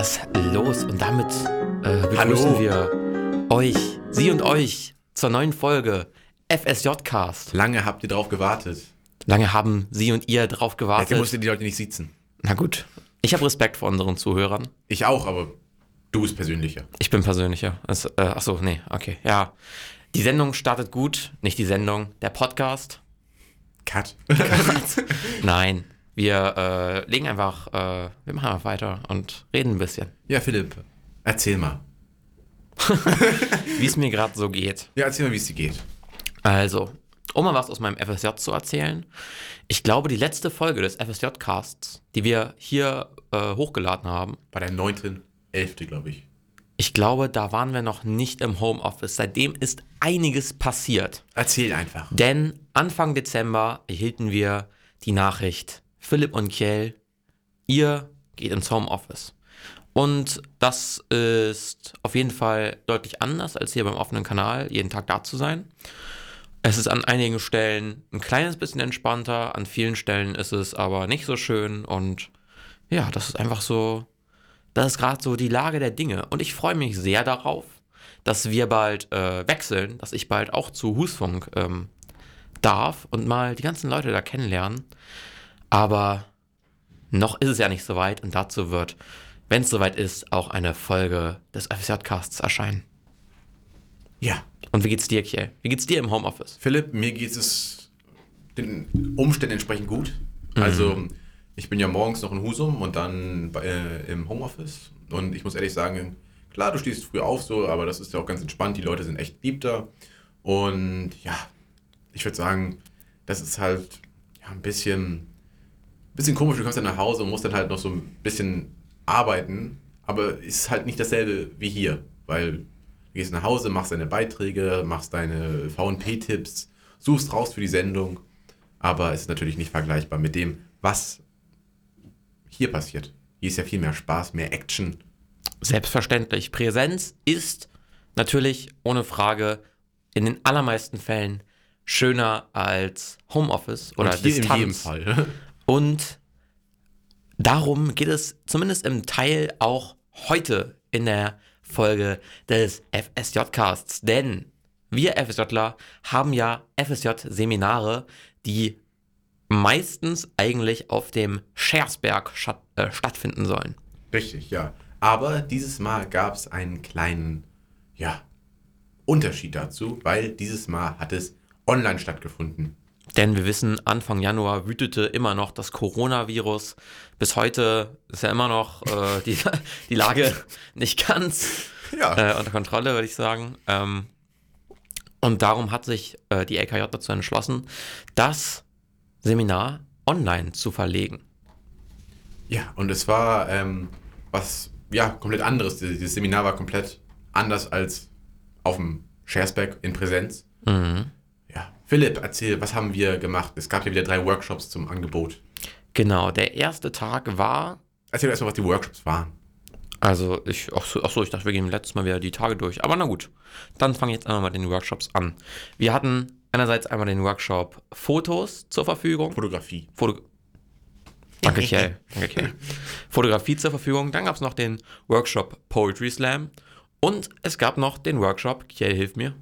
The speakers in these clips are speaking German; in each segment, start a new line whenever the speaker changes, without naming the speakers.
das los und damit äh, begrüßen
Hallo.
wir euch, Sie und euch, zur neuen Folge FSJ-Cast.
Lange habt ihr drauf gewartet.
Lange haben Sie und ihr drauf
Jetzt
gewartet.
musst ihr die Leute nicht sitzen.
Na gut, ich habe Respekt vor unseren Zuhörern.
Ich auch, aber du bist persönlicher.
Ich bin persönlicher. Es, äh, achso, nee, okay, ja. Die Sendung startet gut, nicht die Sendung, der Podcast.
Cut.
Nein, wir äh, legen einfach, äh, wir machen einfach weiter und reden ein bisschen,
ja, Philipp, erzähl mal.
wie es mir gerade so geht.
Ja, erzähl mal, wie es dir geht.
Also, um mal was aus meinem FSJ zu erzählen. Ich glaube, die letzte Folge des FSJ-Casts, die wir hier äh, hochgeladen haben,
Bei der 9.11., glaube ich.
ich glaube, da waren wir noch nicht im Homeoffice. Seitdem ist einiges passiert.
Erzähl einfach.
Denn Anfang Dezember erhielten wir die Nachricht, Philipp und Kjell, ihr geht ins Homeoffice. Und das ist auf jeden Fall deutlich anders, als hier beim offenen Kanal jeden Tag da zu sein. Es ist an einigen Stellen ein kleines bisschen entspannter, an vielen Stellen ist es aber nicht so schön und ja, das ist einfach so, das ist gerade so die Lage der Dinge. Und ich freue mich sehr darauf, dass wir bald äh, wechseln, dass ich bald auch zu Husfunk ähm, darf und mal die ganzen Leute da kennenlernen. Aber noch ist es ja nicht so weit und dazu wird, wenn es soweit ist, auch eine Folge des FSJ-Casts erscheinen.
Ja.
Und wie geht's dir, Kiel? Wie geht's dir im Homeoffice?
Philipp, mir geht es den Umständen entsprechend gut. Also, ich bin ja morgens noch in Husum und dann bei, äh, im Homeoffice. Und ich muss ehrlich sagen, klar, du stehst früh auf so, aber das ist ja auch ganz entspannt. Die Leute sind echt lieb da. Und ja, ich würde sagen, das ist halt ja, ein bisschen, bisschen komisch. Du kommst dann nach Hause und musst dann halt noch so ein bisschen arbeiten, aber ist halt nicht dasselbe wie hier, weil du gehst nach Hause, machst deine Beiträge, machst deine VP-Tipps, suchst raus für die Sendung, aber es ist natürlich nicht vergleichbar mit dem, was hier passiert. Hier ist ja viel mehr Spaß, mehr Action.
Selbstverständlich. Präsenz ist natürlich ohne Frage in den allermeisten Fällen schöner als Homeoffice oder
Und hier
Distanz.
in jedem Fall.
Und darum geht es zumindest im Teil auch heute in der Folge des FSJ-Casts. Denn wir FSJler haben ja FSJ-Seminare, die meistens eigentlich auf dem Schersberg schat- äh, stattfinden sollen.
Richtig, ja. Aber dieses Mal gab es einen kleinen, ja, Unterschied dazu, weil dieses Mal hat es online stattgefunden.
Denn wir wissen, Anfang Januar wütete immer noch das Coronavirus. Bis heute ist ja immer noch äh, die, die Lage nicht ganz
Ja.
äh, unter Kontrolle, würde ich sagen. Ähm, und darum hat sich äh, die LKJ dazu entschlossen, das Seminar online zu verlegen.
Ja, und es war ähm, was, ja, komplett anderes. Dieses Seminar war komplett anders als auf dem Schersberg in Präsenz. Ja, Philipp, erzähl, was haben wir gemacht? Es gab ja wieder drei Workshops zum Angebot.
Genau, der erste Tag war,
Erzähl erstmal, was die Workshops waren.
also ich, ach so, ach so, ich dachte, wir gehen letztes Mal wieder die Tage durch. Aber na gut, dann fange ich jetzt einmal mit den Workshops an. Wir hatten einerseits einmal den Workshop Fotos zur Verfügung.
Fotografie.
Foto Danke, Kjell. Danke, Kjell. Fotografie zur Verfügung. Dann gab es noch den Workshop Poetry Slam. Und es gab noch den Workshop, Kjell, hilf mir,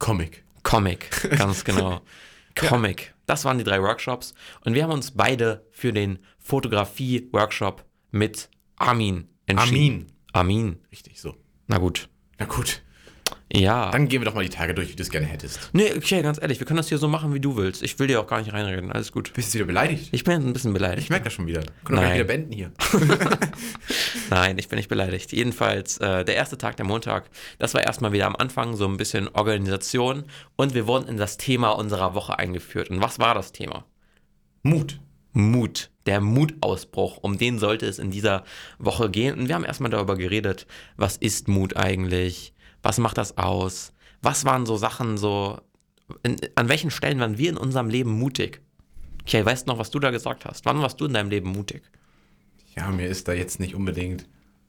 Comic.
Comic. Ganz genau. Comic. Das waren die drei Workshops. Und wir haben uns beide für den Fotografie-Workshop mit Armin entschieden.
Armin.
Armin.
Richtig, so.
Na gut.
Na gut,
Ja.
dann gehen wir doch mal die Tage durch, wie du es gerne hättest.
nee, Kjell, ganz ehrlich, wir können das hier so machen, wie du willst. Ich will dir auch gar nicht reinreden. Alles gut.
Bist du wieder beleidigt?
Ich bin ein bisschen beleidigt.
Ich merke das schon wieder. Können wir wieder beenden hier.
Nein, ich bin nicht beleidigt. Jedenfalls, äh, der erste Tag, der Montag, das war erstmal wieder am Anfang so ein bisschen Organisation und wir wurden in das Thema unserer Woche eingeführt. Und was war das Thema?
Mut.
Mut. Der Mutausbruch, um den sollte es in dieser Woche gehen. Und wir haben erstmal darüber geredet, was ist Mut eigentlich? Was macht das aus? Was waren so Sachen so, in, an welchen Stellen waren wir in unserem Leben mutig? Okay, weißt du noch, was du da gesagt hast? Wann warst du in deinem Leben mutig?
Ja, mir ist da jetzt nicht unbedingt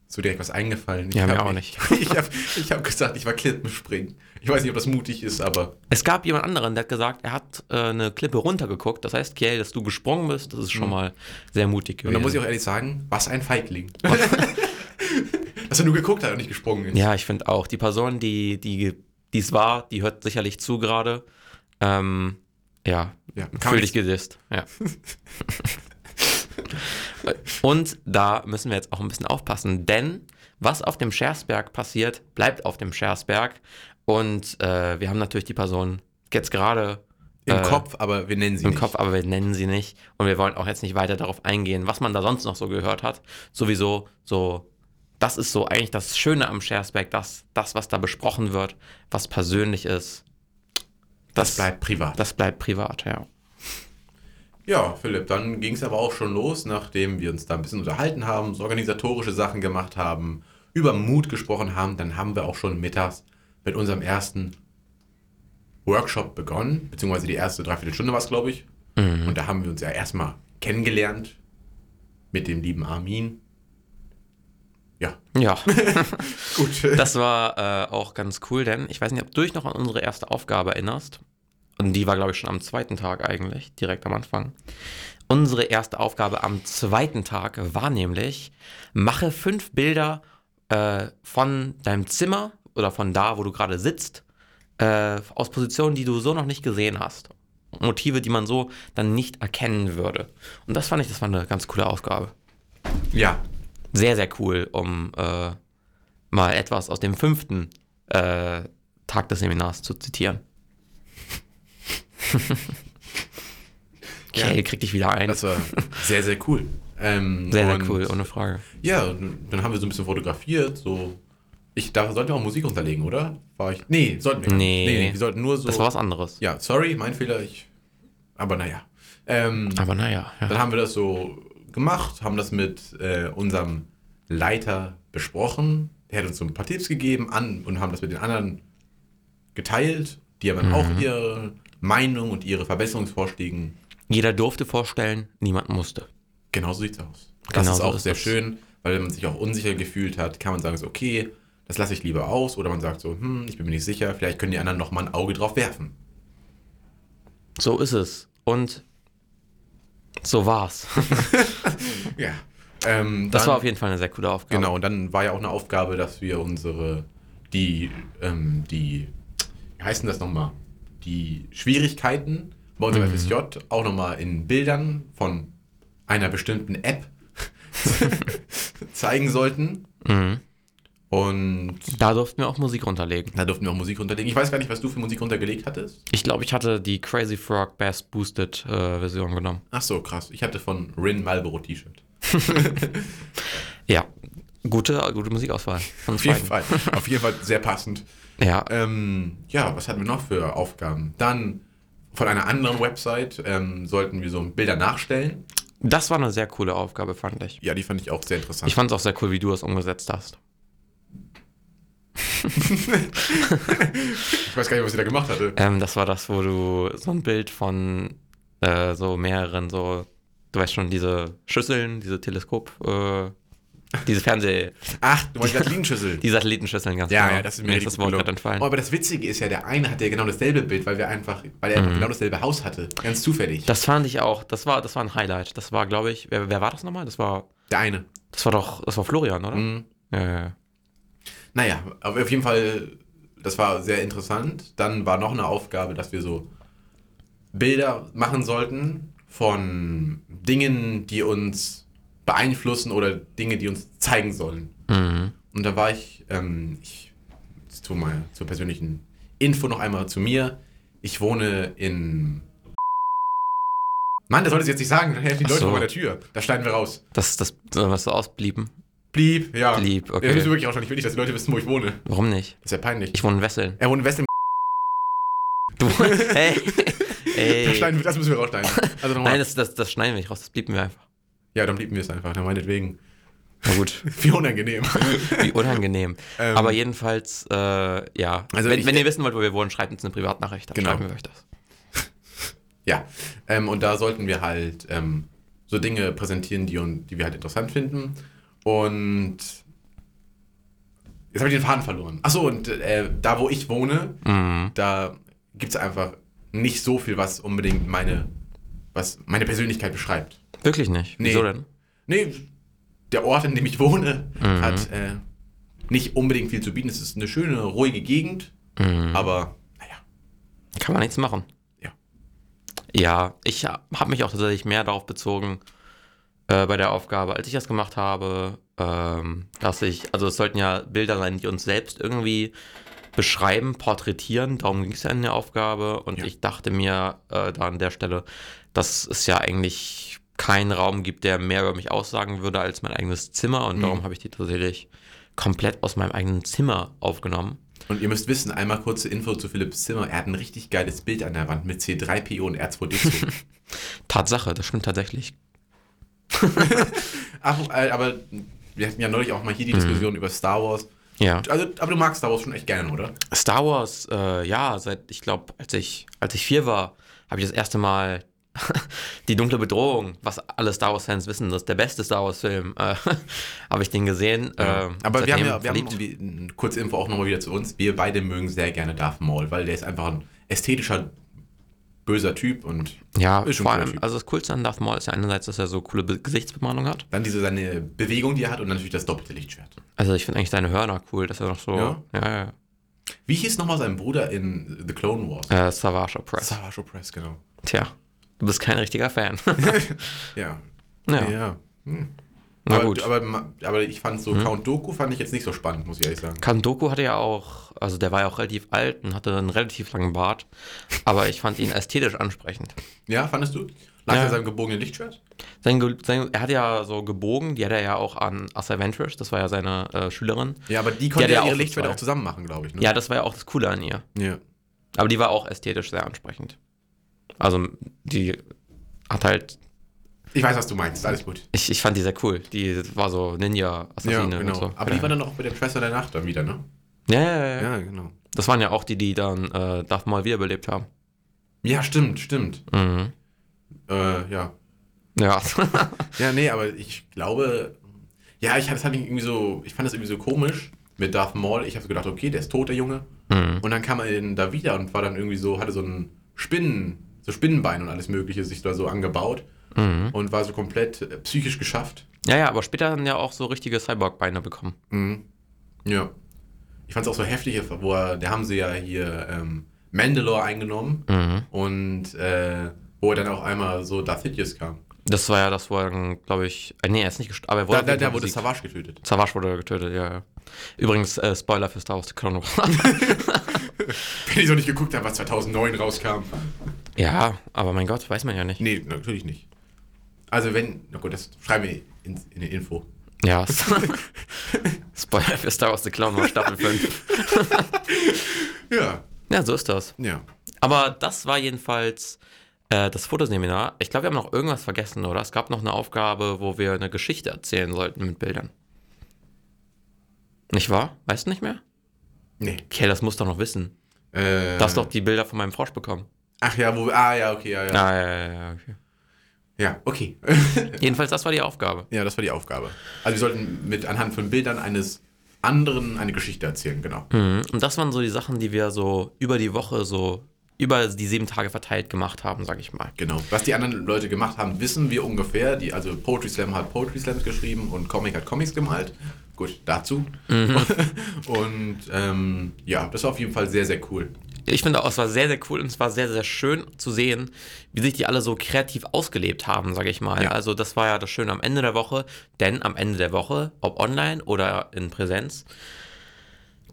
so direkt was eingefallen.
Ja,
ich
mir
hab-
auch nicht.
Ich habe ich hab gesagt, ich war Klippenspringen. Ich weiß nicht, ob das mutig ist, aber
Es gab jemand anderen, der hat gesagt, er hat äh, eine Klippe runtergeguckt. Das heißt, Kiel, dass du gesprungen bist, das ist schon mal sehr mutig
und
gewesen.
da muss ich auch ehrlich sagen, was ein Feigling. er nur geguckt hat und nicht gesprungen ist.
Ja, ich finde auch. Die Person, die es war, die hört sicherlich zu gerade. Ähm, ja,
Ja,
fühl dich gedisst. Ja. Und da müssen wir jetzt auch ein bisschen aufpassen, denn was auf dem Schersberg passiert, bleibt auf dem Schersberg. Und äh, wir haben natürlich die Person jetzt gerade
Im
äh,
Kopf, aber wir nennen sie
im
nicht.
Kopf, aber wir nennen sie nicht. Und wir wollen auch jetzt nicht weiter darauf eingehen, was man da sonst noch so gehört hat. Sowieso so, das ist so eigentlich das Schöne am Schersberg, dass das, was da besprochen wird, was persönlich ist,
Das bleibt privat.
das bleibt privat, ja.
Ja, Philipp, dann ging es aber auch schon los, nachdem wir uns da ein bisschen unterhalten haben, so organisatorische Sachen gemacht haben, über Mut gesprochen haben, dann haben wir auch schon mittags mit unserem ersten Workshop begonnen, beziehungsweise die erste Dreiviertelstunde war es, glaube ich. Und da haben wir uns ja erstmal kennengelernt mit dem lieben Armin. Ja,
Ja,
gut.
das war äh, auch ganz cool, denn ich weiß nicht, ob du dich noch an unsere erste Aufgabe erinnerst. Und die war, glaube ich, schon am zweiten Tag eigentlich, direkt am Anfang. Unsere erste Aufgabe am zweiten Tag war nämlich, mache fünf Bilder äh, von deinem Zimmer oder von da, wo du gerade sitzt, äh, aus Positionen, die du so noch nicht gesehen hast. Motive, die man so dann nicht erkennen würde. Und das fand ich, das war eine ganz coole Aufgabe.
ja,
Sehr, sehr cool, um äh, mal etwas aus dem fünften äh, Tag des Seminars zu zitieren.
Ja.
Okay, krieg dich wieder ein.
das war sehr, sehr cool. Ähm,
sehr, sehr cool, ohne Frage.
Ja, dann haben wir so ein bisschen fotografiert, so. Ich, da sollten wir auch Musik unterlegen, oder? War ich. Nee, sollten wir.
nee,
nee wir sollten nur so.
Das war was anderes.
ja, sorry, mein Fehler, ich. Aber naja. Ähm,
Aber naja, ja.
dann haben wir das so gemacht, haben das mit äh, unserem Leiter besprochen. Der hat uns so ein paar Tipps gegeben an und haben das mit den anderen geteilt. Die haben dann auch ihre Meinung und ihre Verbesserungsvorschläge.
Jeder durfte vorstellen, niemand musste.
Genau so sieht's aus. Das
Genau
ist
so
auch
ist
sehr
es.
schön, weil wenn man sich auch unsicher gefühlt hat, kann man sagen so, okay, das lasse ich lieber aus. Oder man sagt so, hm, ich bin mir nicht sicher, vielleicht können die anderen noch mal ein Auge drauf werfen.
So ist es. Und so war's.
Ja. Ähm,
Das
dann-
war auf jeden Fall eine sehr coole Aufgabe.
Genau, und dann war ja auch eine Aufgabe, dass wir unsere, die, ähm, die, wie heißen das nochmal? Die Schwierigkeiten bei unserem FSJ auch nochmal in Bildern von einer bestimmten App zeigen sollten.
Mhm.
Und
Da durften wir auch Musik runterlegen.
da durften wir auch Musik runterlegen. Ich weiß gar nicht, was du für Musik runtergelegt hattest.
Ich glaube, ich hatte die Crazy Frog Bass Boosted äh, Version genommen.
Ach so, krass. Ich hatte von Rin Marlboro T-Shirt.
Ja, gute, gute Musikauswahl.
Auf jeden. Fall. Auf jeden Fall sehr passend.
Ja,
Ähm, ja, was hatten wir noch für Aufgaben? Dann von einer anderen Website ähm, sollten wir so Bilder nachstellen.
das war eine sehr coole Aufgabe, fand ich.
Ja, die fand ich auch sehr interessant.
Ich fand es auch sehr cool, wie du es umgesetzt hast.
Ich weiß gar nicht, was sie da gemacht hatte.
Ähm, das war das, wo du so ein Bild von äh, so mehreren, so, du weißt schon, diese Schüsseln, diese Teleskop, äh, diese Fernseh,
Ach, du meinst Satellitenschüssel.
die Satellitenschüsseln ganz
ja,
genau.
ja, das ist mir
das Wort gerade entfallen.
Oh, aber das Witzige ist ja, der eine hatte ja genau dasselbe Bild, weil wir einfach, weil er einfach genau dasselbe Haus hatte. Ganz zufällig.
Das fand ich auch, das war, das war ein Highlight. Das war, glaube ich, wer, wer war das nochmal? Das war,
der eine.
das war doch, das war Florian, oder?
Mhm.
Ja, ja, ja.
Naja, aber auf jeden Fall, das war sehr interessant. Dann war noch eine Aufgabe, dass wir so Bilder machen sollten von Dingen, die uns beeinflussen oder Dinge, die uns zeigen sollen.
Mhm.
Und da war ich, ähm, ich zu mal zur persönlichen Info noch einmal zu mir. Ich wohne in. Mann, das solltest du jetzt nicht sagen, dann helfen die
Ach
Leute
so.
vor meiner Tür. Da schneiden wir raus.
Das, das, soll was so ausblieben?
Blieb, ja.
Blieb, okay.
Das wir wirklich auch schon. Ich will nicht, dass die Leute wissen, wo ich wohne.
Warum nicht?
Das ist ja peinlich.
Ich wohne in Wesseln.
er wohnt in West
Hey,
Das, schneiden wir, das müssen wir rausschneiden. Also nochmal.
Nein, das, das, das schneiden wir nicht raus, das blieben wir einfach.
ja, dann blieben wir es einfach. Dann meinetwegen.
Na gut,
Wie unangenehm.
wie unangenehm.
Ähm,
Aber jedenfalls, äh, ja.
Also
wenn,
ich-
wenn ihr wissen wollt, wo wir wohnen, schreibt uns eine Privatnachricht, dann
Genau.
schreiben wir euch das.
Ja, ähm, und da sollten wir halt ähm, so Dinge präsentieren, die, die wir halt interessant finden. Und jetzt habe ich den Faden verloren. Achso, und äh, da, wo ich wohne,
Mhm.
da gibt es einfach nicht so viel, was unbedingt meine, was meine Persönlichkeit beschreibt.
Wirklich nicht.
Nee.
Wieso denn?
Nee, der Ort, in dem ich wohne,
Mhm.
hat äh, nicht unbedingt viel zu bieten. Es ist eine schöne, ruhige Gegend, aber naja,
Kann man nichts machen.
ja.
Ja, ich habe mich auch tatsächlich mehr darauf bezogen äh, bei der Aufgabe, als ich das gemacht habe, ähm, dass ich, also es sollten ja Bilder sein, die uns selbst irgendwie beschreiben, porträtieren. Darum ging es ja in der Aufgabe. Und
Ja.
ich dachte mir äh, da an der Stelle, dass es ja eigentlich keinen Raum gibt, der mehr über mich aussagen würde als mein eigenes Zimmer. Und darum habe ich die tatsächlich komplett aus meinem eigenen Zimmer aufgenommen.
Und ihr müsst wissen, einmal kurze Info zu Philipps Zimmer. Er hat ein richtig geiles Bild an der Wand mit C3PO und R2D2.
Tatsache, das stimmt tatsächlich.
Ach, äh, aber wir hatten ja neulich auch mal hier die Diskussion über Star Wars.
Ja.
Also, aber du magst Star Wars schon echt gerne, oder?
Star Wars, äh, ja, seit, ich glaube, als ich, als ich vier war, habe ich das erste Mal die dunkle Bedrohung, was alle Star Wars-Fans wissen, das ist der beste Star Wars-Film, äh, habe ich den gesehen. äh,
aber wir haben ja, wir haben,
verliebt.
die, eine kurze Info auch nochmal wieder zu uns. Wir beide mögen sehr gerne Darth Maul, weil der ist einfach ein ästhetischer, böser Typ und
ja, vor allem,
Typ.
also das Coolste an Darth Maul ist ja einerseits, dass er so coole Be Gesichtsbemalung hat.
dann diese seine Bewegung, die er hat und natürlich das doppelte Lichtschwert.
Also ich finde eigentlich seine Hörner cool, dass er noch so,
Ja?
ja, ja,
Wie hieß nochmal sein Bruder in The Clone Wars?
Äh, Savage Press.
Savage Press, genau.
Tja, du bist kein richtiger Fan.
Ja.
ja,
Ja. Hm.
Na
aber,
gut.
Aber, aber ich fand so Count Doku fand ich jetzt nicht so spannend, muss ich ehrlich sagen.
Kandoku hatte ja auch, also der war ja auch relativ alt und hatte einen relativ langen Bart, aber ich fand ihn ästhetisch ansprechend.
Ja, fandest du? Lag
Ja.
er seinem gebogenen Lichtschwert?
Sein, sein, er hat ja so gebogen, die hat er ja auch an Asa Ventress, das war ja seine äh, Schülerin.
Ja, aber die konnte ja
ja
ihre Lichtschwerter auch zusammen machen, glaube ich. Ne?
Ja, das war ja auch das Coole an ihr.
ja.
Aber die war auch ästhetisch sehr ansprechend. Also die hat halt,
Ich weiß, was du meinst. Alles gut.
ich, ich fand die sehr cool. Die war so
Ja,
Ninja-Assassine
genau.
und so.
Aber die war dann auch bei der Schwester der Nacht dann wieder, ne?
ja, ja, ja, ja.
Ja, genau.
Das waren ja auch die, die dann äh, Darth Maul wiederbelebt haben.
Ja, stimmt, stimmt.
Mhm.
Äh, ja.
Ja.
Ja, nee, aber ich glaube, ja, ich, das hat mich irgendwie so, ich fand das irgendwie so komisch mit Darth Maul. Ich habe so gedacht, okay, der ist tot, der Junge.
mhm.
Und dann kam er da wieder und war dann irgendwie so, hatte so ein Spinnen, so Spinnenbein und alles Mögliche sich da so angebaut
Mhm.
und war so komplett äh, psychisch geschafft.
Ja, ja, aber später dann ja auch so richtige Cyborg-Beine bekommen.
Mhm. Ja. Ich fand es auch so heftig, wo er, da haben sie ja hier ähm, Mandalore eingenommen
Mhm.
und äh, wo er dann auch einmal so Darth Sidious kam.
Das war ja das, wo er dann, glaube ich, äh, nee, er ist nicht gestorben, aber er wurde,
da, da
Fall
wurde. Savage getötet.
Savage wurde getötet, ja, ja. Übrigens, äh, Spoiler für Star Wars The Clone Wars.
Wenn ich so nicht geguckt habe, was 2009 rauskam.
ja, aber mein Gott, weiß man ja nicht.
Nee, natürlich nicht. Also wenn, na gut, das schreiben wir in, in die Info.
Ja. Spoiler für Star Wars The Clone Wars Staffel 5.
Ja,
Ja, so ist das.
ja.
Aber das war jedenfalls äh, das Fotoseminar. Ich glaube, wir haben noch irgendwas vergessen, oder? Es gab noch eine Aufgabe, wo wir eine Geschichte erzählen sollten mit Bildern. Nicht wahr? Weißt du nicht mehr?
Nee.
Okay, das musst du doch noch wissen.
Äh,
Du hast doch die Bilder von meinem Frosch bekommen.
Ach ja, wo. Ah ja, okay, ja, ja.
Ah, ja, ja, ja, okay.
Ja, okay.
Jedenfalls, das war die Aufgabe.
ja, das war die Aufgabe. Also wir sollten mit anhand von Bildern eines anderen eine Geschichte erzählen, genau.
Mhm. Und das waren so die Sachen, die wir so über die Woche so über die sieben Tage verteilt gemacht haben, sag ich mal.
Genau. Was die anderen Leute gemacht haben, wissen wir ungefähr. Die, also Poetry Slam hat Poetry Slams geschrieben und Comic hat Comics gemalt. Gut, dazu. Und ähm, ja, das war auf jeden Fall sehr, sehr cool.
Ich finde auch, es war sehr, sehr cool und es war sehr, sehr schön zu sehen, wie sich die alle so kreativ ausgelebt haben, sage ich mal.
Ja.
Also das war ja das Schöne am Ende der Woche, denn am Ende der Woche, ob online oder in Präsenz,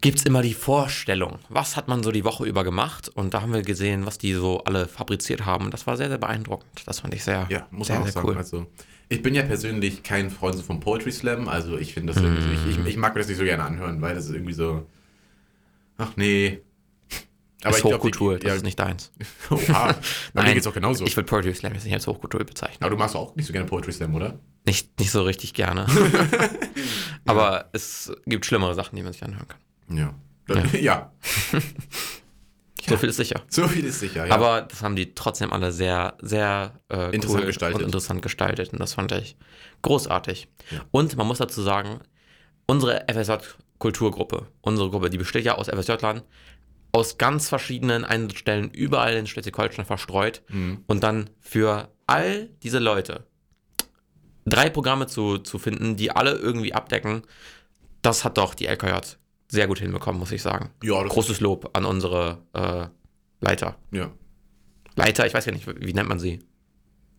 gibt es immer die Vorstellung, was hat man so die Woche über gemacht und da haben wir gesehen, was die so alle fabriziert haben das war sehr, sehr beeindruckend. Das fand ich sehr,
Ja, muss
sehr,
man auch
sehr
sagen.
cool.
Also, ich bin ja persönlich kein Freund vom Poetry Slam. Also ich finde das
Mhm.
irgendwie, ich, ich mag mir das nicht so gerne anhören, weil das ist irgendwie so. Ach nee.
Aber ist
glaub,
Hochkultur,
die-
das
ja,
ist nicht deins.
Oha. Bei mir geht's auch genauso.
Ich würde Poetry Slam jetzt nicht als Hochkultur bezeichnen.
Aber du machst auch nicht so gerne Poetry Slam, oder?
Nicht, nicht so richtig gerne. Aber es gibt schlimmere Sachen, die man sich anhören kann.
Ja. Ja.
So viel ist sicher.
So viel ist sicher, ja.
Aber das haben die trotzdem alle sehr, sehr äh,
Interessant
cool
gestaltet.
und interessant gestaltet. Und das fand ich großartig.
Ja.
Und man muss dazu sagen, unsere FSJ-Kulturgruppe, unsere Gruppe, die besteht ja aus FSJ-Lern, aus ganz verschiedenen Einsatzstellen überall in Schleswig-Holstein verstreut.
Mhm.
Und dann für all diese Leute drei Programme zu, zu finden, die alle irgendwie abdecken, das hat doch die LKJ sehr gut hinbekommen, muss ich sagen.
Ja,
Großes Lob an unsere äh, Leiter.
Ja,
Leiter, ich weiß ja nicht, wie nennt man sie?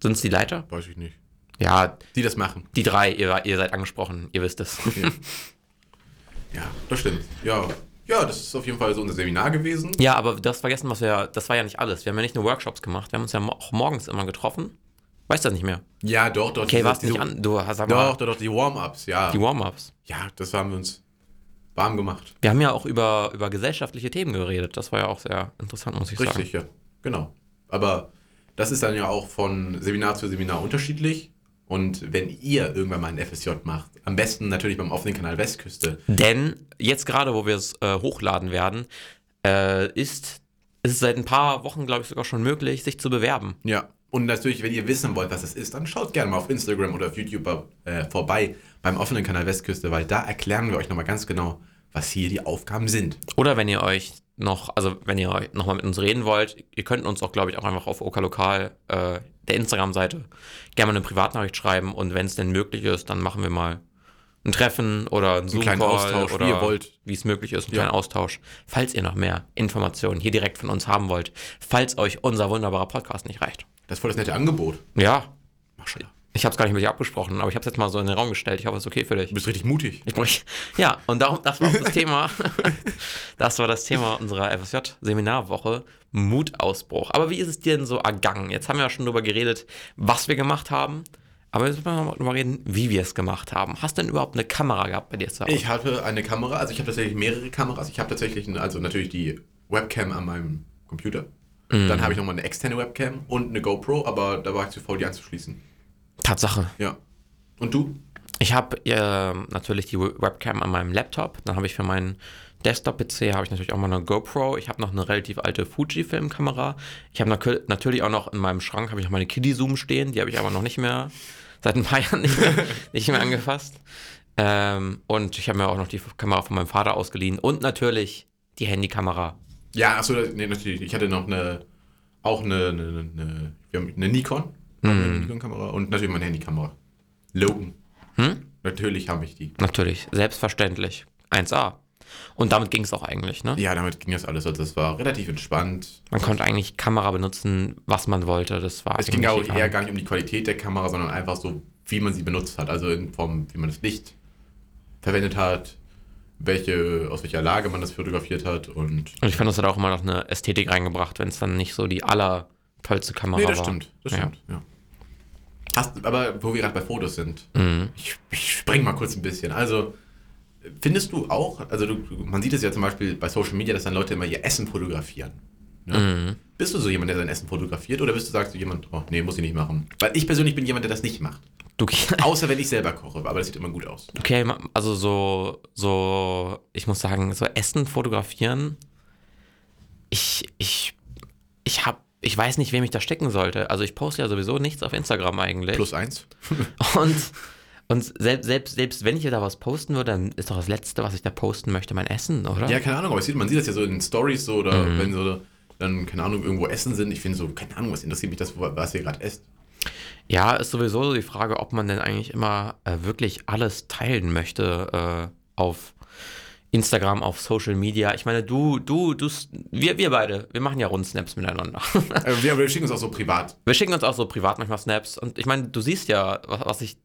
Sind es die Leiter?
weiß ich nicht.
Ja,
Die das machen.
die drei, ihr, ihr seid angesprochen, ihr wisst es.
Ja. ja, das stimmt. Ja. Ja, das ist auf jeden Fall so unser Seminar gewesen.
Ja, aber das vergessen, was wir, das war ja nicht alles. Wir haben ja nicht nur Workshops gemacht, wir haben uns ja auch morgens immer getroffen. Weißt du das nicht mehr?
Ja, doch, doch.
Okay, warst du nicht an, du hast sag
Doch,
mal,
doch, doch, die Warm-Ups, ja.
die Warm-Ups.
ja, das haben wir uns warm gemacht.
Wir haben ja auch über, über gesellschaftliche Themen geredet. Das war ja auch sehr interessant, muss ich sagen.
Richtig, ja. Genau. Aber das ist dann ja auch von Seminar zu Seminar unterschiedlich. Und wenn ihr irgendwann mal ein FSJ macht, am besten natürlich beim offenen Kanal Westküste.
Denn jetzt gerade, wo wir es äh, hochladen werden, äh, ist, es seit ein paar Wochen, glaube ich, sogar schon möglich, sich zu bewerben.
Ja. Und natürlich, wenn ihr wissen wollt, was es ist, dann schaut gerne mal auf Instagram oder auf YouTube äh, vorbei beim offenen Kanal Westküste, weil da erklären wir euch nochmal ganz genau, was hier die Aufgaben sind.
Oder wenn ihr euch noch, also wenn ihr euch noch mal mit uns reden wollt, ihr könnt uns auch, glaube ich, auch einfach auf Okalokal, äh, der Instagram-Seite, gerne mal eine Privatnachricht schreiben und wenn es denn möglich ist, dann machen wir mal ein Treffen oder einen
kleinen
Zoom-Call
Austausch, wie
oder
ihr wollt.
wie es möglich ist, einen
Ja.
kleinen Austausch. Falls ihr noch mehr Informationen hier direkt von uns haben wollt, falls euch unser wunderbarer Podcast nicht reicht.
Das ist voll das nette Angebot.
Ja,
Maschallah.
Ich habe es gar nicht mit dir abgesprochen, aber ich habe es jetzt mal so in den Raum gestellt. Ich hoffe, es ist okay für dich.
Du bist richtig mutig.
Ich brauch, ja, und darum, das war auch das Thema. Das war das Thema unserer FSJ-Seminarwoche. Mutausbruch. Aber wie ist es dir denn so ergangen? Jetzt haben wir ja schon darüber geredet, was wir gemacht haben. Aber jetzt müssen wir mal darüber reden, wie wir es gemacht haben. Hast du denn überhaupt eine Kamera gehabt bei dir zu Hause?
Ich hatte eine Kamera, also ich habe tatsächlich mehrere Kameras. Ich habe tatsächlich, eine, also natürlich die Webcam an meinem Computer. Dann habe ich nochmal eine externe Webcam und eine GoPro, aber da war ich zu faul, die anzuschließen.
Tatsache.
Ja. Und du?
Ich habe äh, natürlich die Webcam an meinem Laptop. Dann habe ich für meinen Desktop-PC habe ich natürlich auch mal eine GoPro. Ich habe noch eine relativ alte Fuji-Filmkamera. Ich habe nat natürlich auch noch in meinem Schrank habe ich noch meine Kiddie Zoom stehen. Die habe ich aber noch nicht mehr seit ein paar Jahren nicht mehr, nicht mehr angefasst. Ähm, und ich habe mir auch noch die Kamera von meinem Vater ausgeliehen und natürlich die Handykamera.
Ja, achso, nee, natürlich. Ich hatte noch eine, auch eine, eine, eine, wir haben eine Nikon, Nikon-Kamera und natürlich meine Handykamera. Logan.
Hm?
Natürlich habe ich die.
Natürlich, selbstverständlich. 1A. Und damit ging es auch eigentlich, ne?
Ja, damit ging das alles. Also das war relativ entspannt.
Man konnte eigentlich Kamera benutzen, was man wollte. Das war
Es ging auch eher gar nicht um die Qualität der Kamera, sondern einfach so, wie man sie benutzt hat. Also in Form, wie man das Licht verwendet hat, welche, aus welcher Lage man das fotografiert hat und.
Und ich fand, das hat auch immer noch eine Ästhetik reingebracht, wenn es dann nicht so die allertollste Kamera
Nee, das
war.
stimmt. Das
Ja.
stimmt, ja. Hast, aber wo wir gerade bei Fotos sind,
Mhm.
ich, ich spring mal kurz ein bisschen. Also, findest du auch, also du, man sieht es ja zum Beispiel bei Social Media, dass dann Leute immer ihr Essen fotografieren. Ne?
Mhm.
Bist du so jemand, der sein Essen fotografiert oder bist du sagst du jemand, oh nee, muss ich nicht machen? Weil ich persönlich bin jemand, der das nicht macht.
Du,
Außer wenn ich selber koche, aber das sieht immer gut aus.
okay, also so, so, ich muss sagen, so Essen fotografieren, ich, ich, ich hab, ich weiß nicht, wem ich da stecken sollte. Also ich poste ja sowieso nichts auf Instagram eigentlich.
Plus eins.
Und, und selbst, selbst, selbst wenn ich da was posten würde, dann ist doch das Letzte, was ich da posten möchte, mein Essen, oder?
Ja, keine Ahnung, aber sieht, man sieht das ja so in Stories so oder
Mhm.
wenn so dann, keine Ahnung, irgendwo essen sind. Ich finde so, keine Ahnung, was interessiert mich das, was ihr gerade esst.
Ja, ist sowieso so die Frage, ob man denn eigentlich immer äh, wirklich alles teilen möchte äh, auf Instagram, auf Social Media. Ich meine, du, du, du, wir, wir beide, wir machen ja Rundsnaps miteinander.
Äh, wir, wir schicken uns auch so privat.
wir schicken uns auch so privat manchmal Snaps und ich meine, du siehst ja, was, was ich.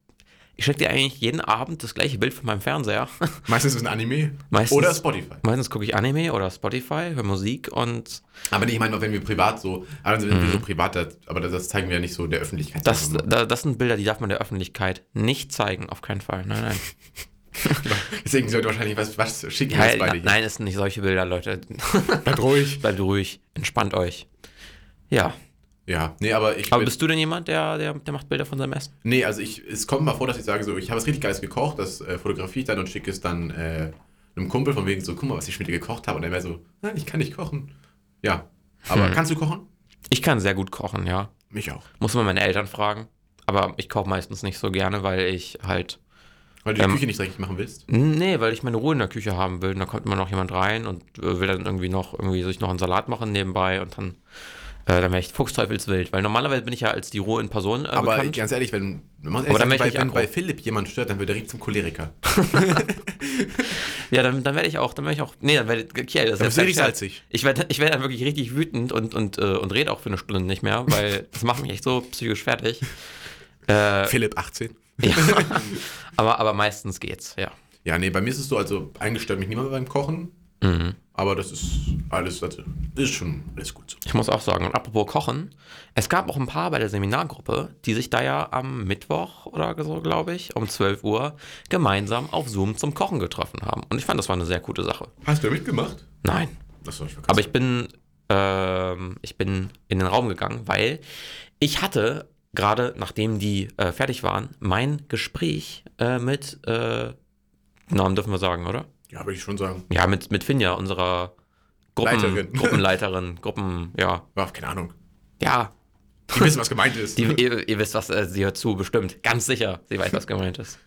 Ich schicke dir eigentlich jeden Abend das gleiche Bild von meinem Fernseher.
Meistens ist es ein Anime
Meistens-
oder Spotify.
Meistens gucke ich Anime oder Spotify, höre Musik und
Aber ich meine, wenn wir privat so, also wenn wir so privat, das, aber das zeigen wir ja nicht so der Öffentlichkeit.
Mhm. das,
Also,
da, das sind Bilder, die darf man der Öffentlichkeit nicht zeigen, auf keinen Fall. Nein, nein.
Deswegen sollte wahrscheinlich was, was schicken
Ja,
beide hier.
nein, es sind nicht solche Bilder, Leute.
Bleibt ruhig.
Bleibt ruhig, entspannt euch. Ja.
Ja, nee, aber ich
Aber
bin,
bist du denn jemand, der, der, der macht Bilder von seinem Essen?
nee, also ich, es kommt mal vor, dass ich sage so, ich habe was richtig Geiles gekocht, das äh, fotografiere ich dann und schicke es dann äh, einem Kumpel von wegen so, guck mal, was ich mit dir gekocht habe und er wäre so, nein, ich kann nicht kochen. Ja, aber
Hm.
kannst du kochen?
Ich kann sehr gut kochen, ja.
Mich auch.
Muss man meine Eltern fragen. Aber ich koche meistens nicht so gerne, weil ich halt.
Weil du die
Ähm,
Küche nicht dreckig machen willst.
Nee, weil ich meine Ruhe in der Küche haben will. Und da kommt immer noch jemand rein und äh, will dann irgendwie noch irgendwie sich noch einen Salat machen nebenbei und dann Äh, dann wäre ich fuchsteufelswild, weil normalerweise bin ich ja als die Ruhe in Person äh,
Aber
bekannt.
ganz ehrlich, wenn, wenn man ehrlich sagt, bei, wenn bei. Philipp jemand stört, dann wird er richtig zum Choleriker.
Ja, dann, dann werde ich auch, dann werde ich auch, nee, dann werde ich, okay, das
Dann
ist
richtig salzig.
Ich werde ich werd dann wirklich richtig wütend und, und, äh, und rede auch für eine Stunde nicht mehr, weil das macht mich echt so psychisch fertig. Äh,
Philipp 18.
ja. aber, aber meistens geht's, ja.
Ja, nee, bei mir ist es so, also eigentlich stört mich niemand beim Kochen.
Mhm.
Aber das ist alles, also, das ist schon alles gut so.
Ich muss auch sagen, und apropos Kochen, es gab auch ein paar bei der Seminargruppe, die sich da ja am Mittwoch oder so, glaube ich, um 12 Uhr gemeinsam auf Zoom zum Kochen getroffen haben. Und ich fand, das war eine sehr gute Sache.
Hast du mitgemacht?
Nein,
Das soll ich vergessen.
Aber ich bin, ähm, ich bin in den Raum gegangen, weil ich hatte gerade, nachdem die äh, fertig waren, mein Gespräch äh, mit, äh, Namen dürfen wir sagen, oder?
Ja, würde ich schon sagen.
Ja, mit, mit Finja, unserer Gruppen,
Leiterin.
Gruppenleiterin, Gruppen, ja.
Ja, keine Ahnung.
Ja,
Die wissen, was gemeint ist.
die, ihr, ihr wisst, was äh, sie hört zu, bestimmt. Ganz sicher, sie weiß, was gemeint ist.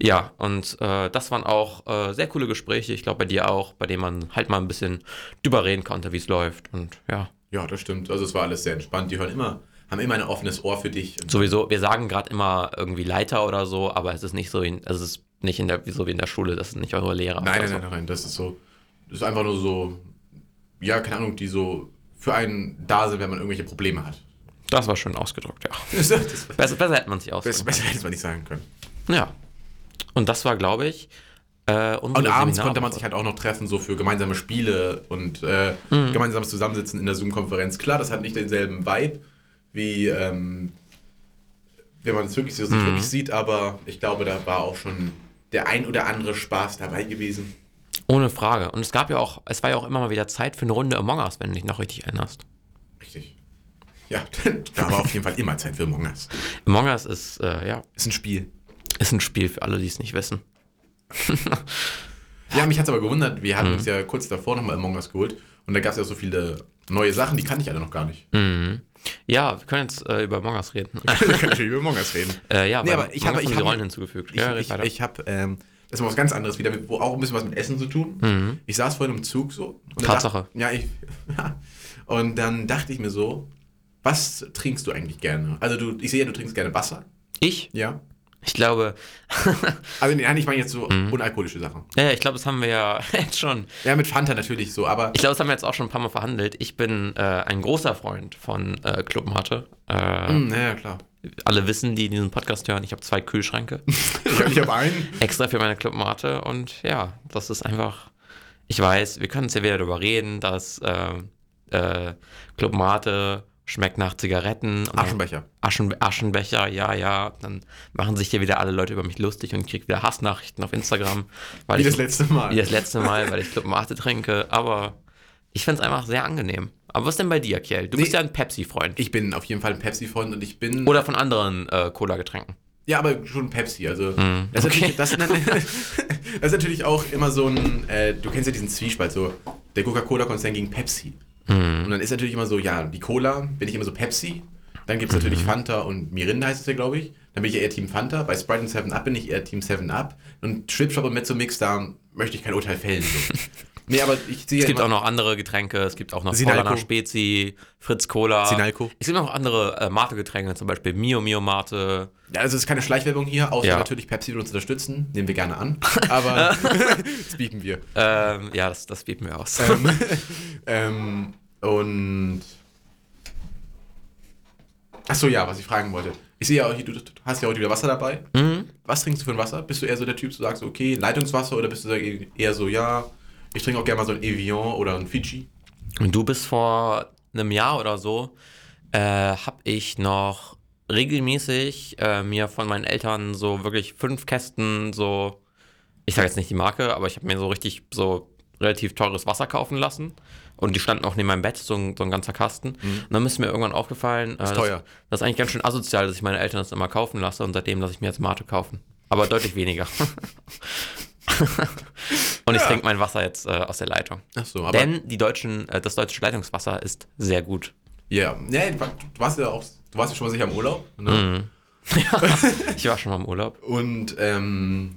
Ja, und äh, das waren auch äh, sehr coole Gespräche, ich glaube bei dir auch, bei denen man halt mal ein bisschen drüber reden konnte, wie es läuft. Und ja,
ja, das stimmt. Also es war alles sehr entspannt. Die hören immer, haben immer ein offenes Ohr für dich.
Sowieso, wir sagen gerade immer irgendwie Leiter oder so, aber es ist nicht so, in, es ist nicht in der, so wie in der Schule, das sind nicht eure Lehrer.
Nein, nein, nein, nein, das ist so, das ist einfach nur so, ja, keine Ahnung, die so für einen da sind, wenn man irgendwelche Probleme hat.
So. Das war schön ausgedrückt, ja. Besser, besser hätte man sich
besser,
ausgedrückt.
besser hätte man nicht sagen können.
Ja. Und das war, glaube ich, äh,
Und abends
Seminarwoche.
konnte man sich halt auch noch treffen, so für gemeinsame Spiele und äh,
Mhm.
gemeinsames Zusammensitzen in der Zoom-Konferenz. Klar, das hat nicht denselben Vibe, wie ähm, wenn man es wirklich so sich
Mhm.
wirklich sieht, aber ich glaube, da war auch schon der ein oder andere Spaß dabei gewesen.
Ohne Frage. Und es gab ja auch, es war ja auch immer mal wieder Zeit für eine Runde Among Us, wenn du dich noch richtig erinnerst.
Richtig. Ja, da war auf jeden Fall immer Zeit für Among Us.
Among Us ist, äh, ja,
Ist ein Spiel.
ist ein Spiel für alle, die es nicht wissen.
Ja, mich hat es aber gewundert, wir hatten
Mhm.
uns ja kurz davor nochmal Among Us geholt und da gab es ja so viele neue Sachen, die kannte ich alle noch gar nicht.
Mhm. Ja, wir können jetzt äh, über Among Us reden.
Wir können natürlich über Among Us reden.
äh, ja,
Nee, aber ich habe- ich
die Rollen hinzugefügt.
Ich,
ja,
ich,
weiter.
ich habe, ähm, das ist mal was ganz anderes wieder, wo auch ein bisschen was mit Essen zu tun.
Mhm.
Ich saß vorhin im Zug so.
Tatsache.
Dacht, ja, ich. Und dann dachte ich mir so, was trinkst du eigentlich gerne? Also du, ich sehe ja, du trinkst gerne Wasser.
ich?
Ja.
Ich glaube,
Also nein, ich meine jetzt so
Mhm.
unalkoholische Sachen.
ja, ich glaube, das haben wir ja jetzt schon.
Ja, mit Fanta natürlich so, aber
Ich glaube, das haben wir jetzt auch schon ein paar Mal verhandelt. Ich bin äh, ein großer Freund von äh, Club Mate. Äh,
Hm, ja, klar.
Alle wissen, die diesen Podcast hören, ich habe zwei Kühlschränke
Ich, habe einen.
extra für meine Club Mate und ja, das ist einfach. Ich weiß, wir können es ja wieder darüber reden, dass äh, äh, Club Mate schmeckt nach Zigaretten. und
Aschenbecher.
Aschen, Aschenbecher, ja, ja. Dann machen sich hier wieder alle Leute über mich lustig und ich kriege wieder Hassnachrichten auf Instagram. Weil
Wie
ich,
das letzte Mal.
Wie das letzte Mal, weil ich Club Mate trinke. Aber ich finde es einfach sehr angenehm. Aber was denn bei dir, Kiel? Du
Nee.
bist ja ein Pepsi-Freund.
Ich bin auf jeden Fall ein Pepsi-Freund und ich bin.
Oder von anderen äh, Cola-Getränken.
Ja, aber schon Pepsi. Also,
Hm,
das, ist
okay.
das, das ist natürlich auch immer so ein. Äh, du kennst ja diesen Zwiespalt, so der Coca-Cola-Konzern gegen Pepsi.
Hm.
Und dann ist natürlich immer so, ja, die Cola bin ich immer so Pepsi. Dann gibt es
Mhm.
natürlich Fanta und Mirinda heißt es ja, glaube ich. Dann bin ich ja eher Team Fanta. Bei Sprite und 7 Up bin ich eher Team 7 Up. Und Schwipschwap und Mezzomix, da möchte ich kein Urteil fällen. So. nee, aber ich sehe
Es gibt auch noch andere Getränke. Es gibt auch noch. Paulaner Spezi, Fritz Cola.
Sinalco.
Es gibt noch andere äh, Mate-Getränke, zum Beispiel Mio Mio Mate.
Ja, also es ist keine Schleichwerbung hier, außer
Ja.
natürlich Pepsi will uns unterstützen. Nehmen wir gerne an. Aber das bieten wir.
Ähm, ja, das, das bieten wir aus.
ähm, ähm, und. Achso, ja, was ich fragen wollte. Ich sehe ja, auch, du, du hast ja heute wieder Wasser dabei.
Mhm.
Was trinkst du für ein Wasser? Bist du eher so der Typ, du sagst, okay, Leitungswasser oder bist du eher so, ja, ich trinke auch gerne mal so ein Evian oder ein Fiji?
Und du bist vor einem Jahr oder so, äh, habe ich noch regelmäßig äh, mir von meinen Eltern so wirklich fünf Kästen so, ich sage jetzt nicht die Marke, aber ich habe mir so richtig so relativ teures Wasser kaufen lassen. Und die standen auch neben meinem Bett, so ein, so ein ganzer Kasten. Und dann ist mir irgendwann aufgefallen, äh,
Ist
das,
teuer.
das ist eigentlich ganz schön asozial, dass ich meine Eltern das immer kaufen lasse und seitdem lasse ich mir jetzt Mate kaufen. Aber deutlich weniger. und ich
Ja.
trinke mein Wasser jetzt äh, aus der Leitung.
Achso, aber.
Denn die deutschen, äh, das deutsche Leitungswasser ist sehr gut.
Ja, ja, du warst ja auch, du warst ja schon mal sicher im Urlaub. Ne?
Ich war schon mal im Urlaub.
Und ähm,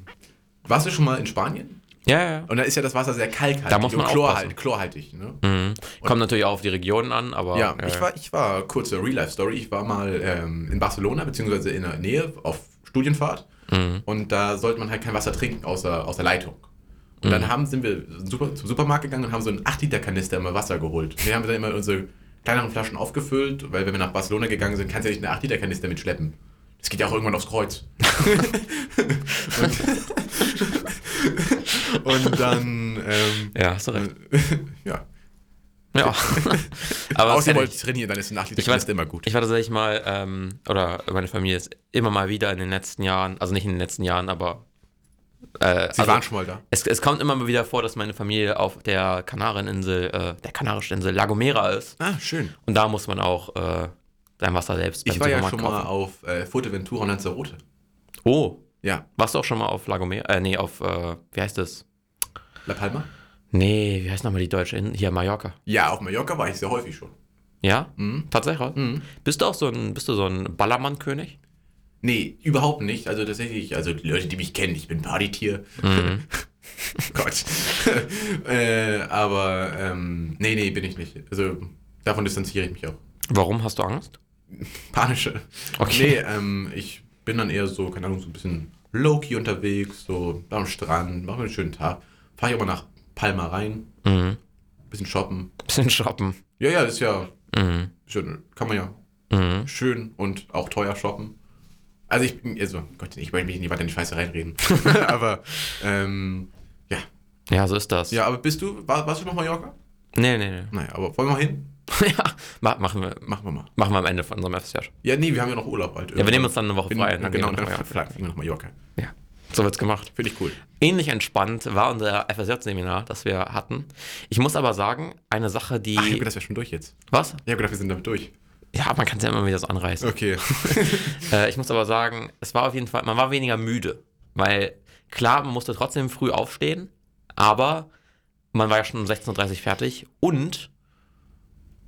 warst du schon mal in Spanien?
Ja, ja.
Und da ist ja das Wasser sehr kalkhaltig
Da muss man
und chlorhal-
aufpassen.
chlorhaltig. Ne?
Mhm. Kommt natürlich auch auf die Regionen an, aber.
Ja,
äh,
ich war, ich war, kurze Real-Life-Story, ich war mal ähm, in Barcelona, beziehungsweise in der Nähe auf Studienfahrt
Mhm.
und da sollte man halt kein Wasser trinken außer, aus der Leitung. Und dann haben, sind wir super, zum Supermarkt gegangen und haben so einen 8-Liter-Kanister immer Wasser geholt. Wir haben dann immer unsere kleineren Flaschen aufgefüllt, weil wenn wir nach Barcelona gegangen sind, kannst du ja nicht einen 8-Liter-Kanister mitschleppen. Das geht ja auch irgendwann aufs Kreuz. und, und dann, ähm,
ja, hast du recht.
ja.
Ja. aber
Außer ihr
kenn
wollt
ich.
trainieren, dann ist ein 8 Liter
Ich
Kanister immer gut.
Ich war tatsächlich mal, ähm, oder meine Familie ist immer mal wieder in den letzten Jahren, also nicht in den letzten Jahren, aber. Äh,
Sie
also,
waren schon mal da.
es, es kommt immer mal wieder vor, dass meine Familie auf der Kanareninsel, äh, der kanarischen Insel La Gomera ist.
Ah, schön.
Und da muss man auch äh, sein Wasser selbst
Ich war ja schon mal
kaufen.
auf äh, Fuerteventura und Lanzarote.
Oh,
Ja.
warst du auch schon mal auf La Gomera? Äh, nee, auf, äh, wie heißt das?
La Palma?
Nee, wie heißt nochmal die deutsche Insel? Hier, Mallorca.
Ja, auf Mallorca war ich sehr häufig schon.
Ja?
Mhm.
Tatsächlich?
Mhm.
Bist du auch so ein, bist du so ein Ballermann-König?
Nee, überhaupt nicht. Also tatsächlich, also die Leute, die mich kennen, ich bin Partytier.
Mhm.
Gott. äh, aber ähm, nee, nee, bin ich nicht. Also davon distanziere ich mich auch.
Warum hast du Angst?
Panische.
Okay.
Nee, ähm, ich bin dann eher so, keine Ahnung, so ein bisschen low-key unterwegs, so am Strand, machen wir einen schönen Tag. Fahre ich aber nach Palma rein,
Mhm.
bisschen shoppen.
Bisschen shoppen.
Ja, ja, das ist ja
Mhm.
schön. Kann man ja
Mhm.
schön und auch teuer shoppen. Also ich bin, also Gott, ich möchte mich nicht weiter in die Scheiße reinreden. aber ähm, ja.
Ja, so ist das.
Ja, aber bist du, war, warst du noch Mallorca?
Nee, nee, nee.
Naja, aber wollen wir mal hin?
ja, ma- machen wir,
Machen wir mal.
machen wir am Ende von unserem FSJ.
Ja, nee, wir haben ja noch Urlaub halt.
Ja, wir nehmen uns dann eine Woche frei. und dann
genau,
wir
dann fliegen wir nach Mallorca.
Ja, so wird's gemacht.
Finde ich cool.
Ähnlich entspannt war unser FSJ-Seminar, das wir hatten. Ich muss aber sagen, eine Sache, die.
Ach, ich hab gedacht, das wäre schon durch jetzt.
was?
Ich habe gedacht, wir sind damit durch.
Ja, man kann es ja immer wieder so anreißen.
Okay.
Äh, ich muss aber sagen, es war auf jeden Fall, man war weniger müde. Weil, klar, man musste trotzdem früh aufstehen, aber man war ja schon um 16.30 Uhr fertig und.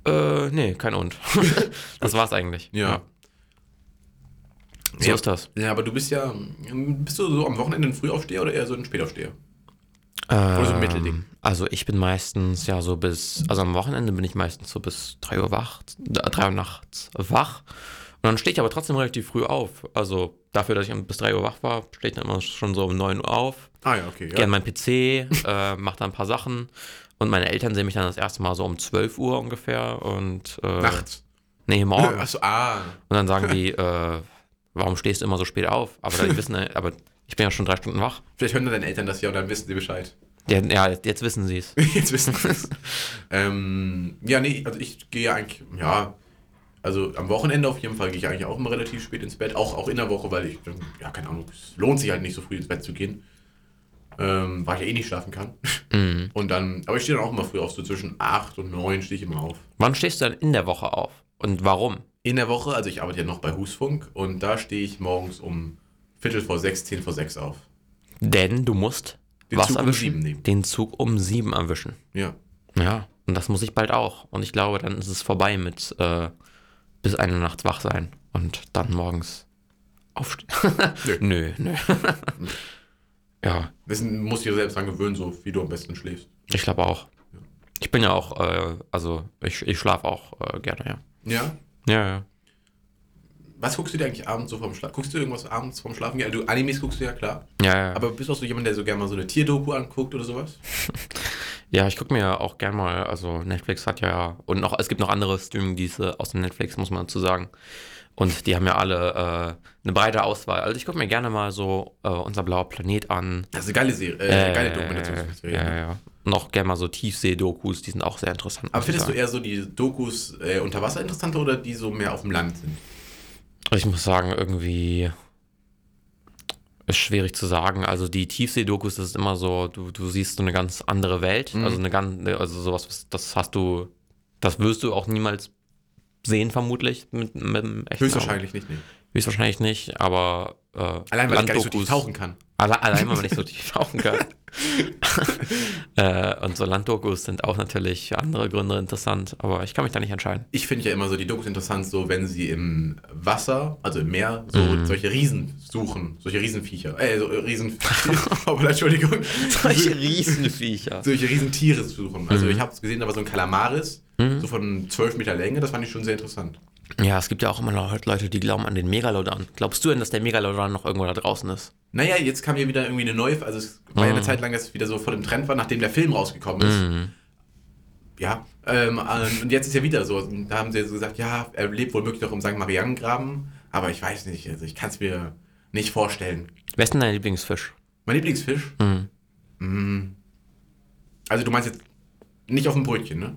Äh, nee, kein Und. das war's eigentlich.
Ja.
So
Ja.
ist das.
Ja, aber du bist ja, bist du so am Wochenende ein Frühaufsteher oder eher so ein Spätaufsteher? Oder so ein
Ähm,
Mittelding.
Also ich bin meistens ja so bis, also am Wochenende bin ich meistens so bis 3 Uhr wach, äh, 3 Uhr nachts wach. Und dann stehe ich aber trotzdem relativ früh auf. Also dafür, dass ich bis 3 Uhr wach war, stehe ich dann immer schon so um 9 Uhr auf,
Ah ja, okay.
gehe
Ja.
an meinen PC, äh, mache da ein paar Sachen. Und meine Eltern sehen mich dann das erste Mal so um 12 Uhr ungefähr. Und, äh,
Nachts.
Nee, morgens.
Achso, ah.
Und dann sagen die, äh, warum stehst du immer so spät auf? Aber die wissen, ja- aber ich bin ja schon drei Stunden wach.
Vielleicht hören deine Eltern das ja und dann wissen sie Bescheid.
Ja, ja jetzt wissen sie es.
Jetzt wissen sie es. ähm, ja, nee, also ich gehe eigentlich, ja, also am Wochenende auf jeden Fall gehe ich eigentlich auch immer relativ spät ins Bett, auch, auch in der Woche, weil ich, ja, keine Ahnung, es lohnt sich halt nicht so früh ins Bett zu gehen, ähm, weil ich ja eh nicht schlafen kann.
Mhm.
Und dann, aber ich stehe dann auch immer früh auf, so zwischen 8 und 9 stehe ich immer auf.
Wann stehst du dann in der Woche auf? Und warum?
In der Woche, also ich arbeite ja noch bei Husfunk und da stehe ich morgens um Viertel vor sechs, zehn vor sechs auf.
Denn du musst
Den
was
Zug um
erwischen?
sieben nehmen.
Den Zug um sieben erwischen.
Ja.
Ja, und das muss ich bald auch. Und ich glaube, dann ist es vorbei mit äh, bis eine Nacht wach sein und dann morgens aufstehen. nö, nö. ja,
Das musst du dir selbst dran gewöhnen, so wie du am besten schläfst.
ich glaube auch. Ich bin ja auch, äh, also ich, ich schlafe auch äh, gerne, ja.
Ja.
Ja, ja.
Was guckst du dir eigentlich abends so vom Schlafen? Guckst du irgendwas abends vom Schlafen? Ja, du Animes guckst du ja klar.
Ja, ja.
Aber bist du auch so jemand, der so gerne mal so eine Tierdoku anguckt oder sowas?
Ja, ich gucke mir auch gern mal, also Netflix hat ja, und noch, es gibt noch andere Streamingdienste außer Netflix, muss man dazu sagen. Und die haben ja alle äh, eine breite Auswahl. Also ich gucke mir gerne mal so äh, unser blauer Planet an.
Das ist eine geile Serie, äh, eine geile Dokumentationsserie.
Ja, ja, auch gerne mal so Tiefsee-Dokus, die sind auch sehr interessant.
Aber findest du eher so die Dokus äh, unter Wasser interessanter oder die so mehr auf dem Land sind?
Ich muss sagen, irgendwie ist schwierig zu sagen. Also die Tiefsee-Dokus, das ist immer so, du, du siehst so eine ganz andere Welt.
Mhm.
Also eine ganz, also sowas, was- das hast du, das wirst du auch niemals sehen, vermutlich. Mit, mit.
Höchstwahrscheinlich nicht, nee.
Höchstwahrscheinlich nicht, aber äh,
Allein, weil ich gar nicht so tief
Landdokus-
tauchen kann.
Alle, allein, weil man nicht so tief tauchen kann. äh, und so Landdokus sind auch natürlich für andere Gründe interessant, aber ich kann mich da nicht entscheiden.
Ich finde ja immer so die Dokus interessant, so wenn sie im Wasser, also im Meer, so
Mhm.
solche Riesen suchen, solche Riesenviecher, äh, so Riesen, oh, Entschuldigung,
Solche Riesenviecher.
solche Riesentiere suchen. Also
Mhm.
ich habe es gesehen, da war so ein Kalamaris, so von 12 Meter Länge, das fand ich schon sehr interessant.
Ja, es gibt ja auch immer noch Leute, die glauben an den Megalodon. Glaubst du denn, dass der Megalodon noch irgendwo da draußen ist?
Naja, jetzt kam hier wieder irgendwie eine neue, also es war ja eine
Mhm.
Zeit lang, dass es wieder so voll im Trend war, nachdem der Film rausgekommen ist. Ja, ähm, ähm, und jetzt ist ja wieder so, da haben sie so gesagt, ja, er lebt wohl möglich noch im St. Marianengraben, aber ich weiß nicht, also ich kann es mir nicht vorstellen.
Wer ist denn dein Lieblingsfisch?
Mein Lieblingsfisch?
Mhm.
Mm. Also du meinst jetzt nicht auf dem Brötchen, ne?